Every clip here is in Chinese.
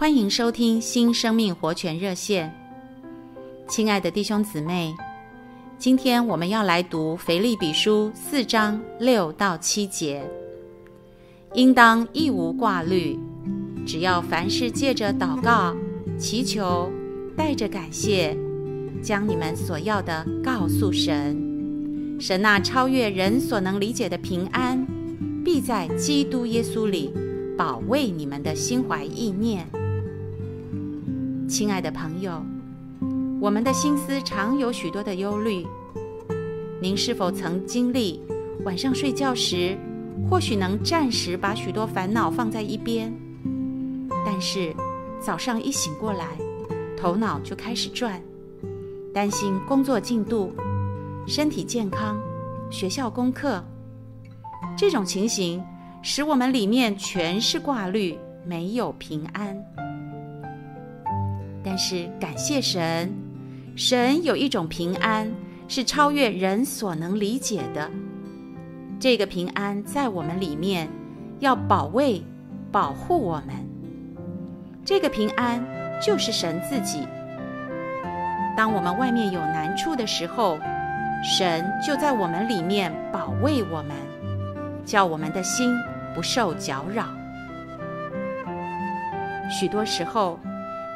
欢迎收听新生命活泉热线。亲爱的弟兄姊妹，今天我们要来读腓立比书四章六到七节。应当一无挂虑，只要凡事借着祷告、祈求，带着感谢，将你们所要的告诉神。神那超越人所能理解的平安，必在基督耶稣里保卫你们的心怀意念。亲爱的朋友。我们的心思常有许多的忧虑。您是否曾经历晚上睡觉时，或许能暂时把许多烦恼放在一边，但是早上一醒过来，头脑就开始转，担心工作进度、身体健康、学校功课。这种情形使我们里面全是挂虑，没有平安。但是感谢神。神有一种平安，是超越人所能理解的。这个平安在我们里面，要保卫、保护我们。这个平安就是神自己。当我们外面有难处的时候，神就在我们里面保卫我们，叫我们的心不受搅扰。许多时候，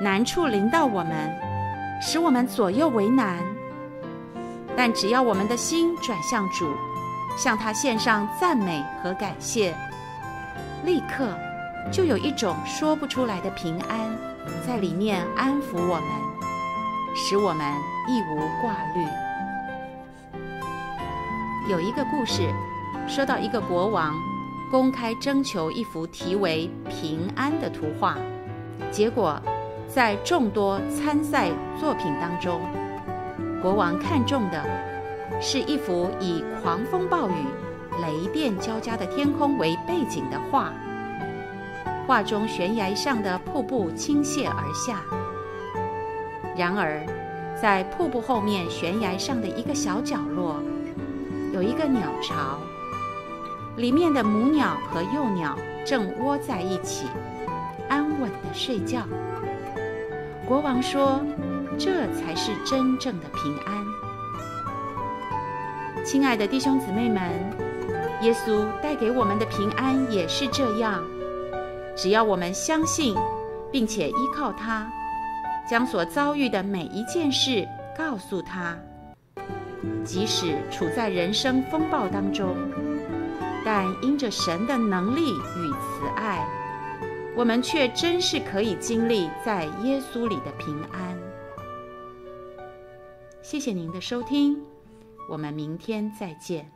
难处临到我们。使我们左右为难，但只要我们的心转向主，向他献上赞美和感谢，立刻就有一种说不出来的平安在里面安抚我们，使我们一无挂虑。有一个故事，说到一个国王公开征求一幅题为“平安”的图画，结果。在众多参赛作品当中，国王看中的是一幅以狂风暴雨、雷电交加的天空为背景的画。画中悬崖上的瀑布倾泻而下，然而在瀑布后面悬崖上的一个小角落，有一个鸟巢，里面的母鸟和幼鸟正窝在一起，安稳地睡觉。国王说：“这才是真正的平安。”亲爱的弟兄姊妹们，耶稣带给我们的平安也是这样。只要我们相信，并且依靠他，将所遭遇的每一件事告诉他，即使处在人生风暴当中，但因着神的能力与慈。我们却真是可以经历在耶稣里的平安。谢谢您的收听，我们明天再见。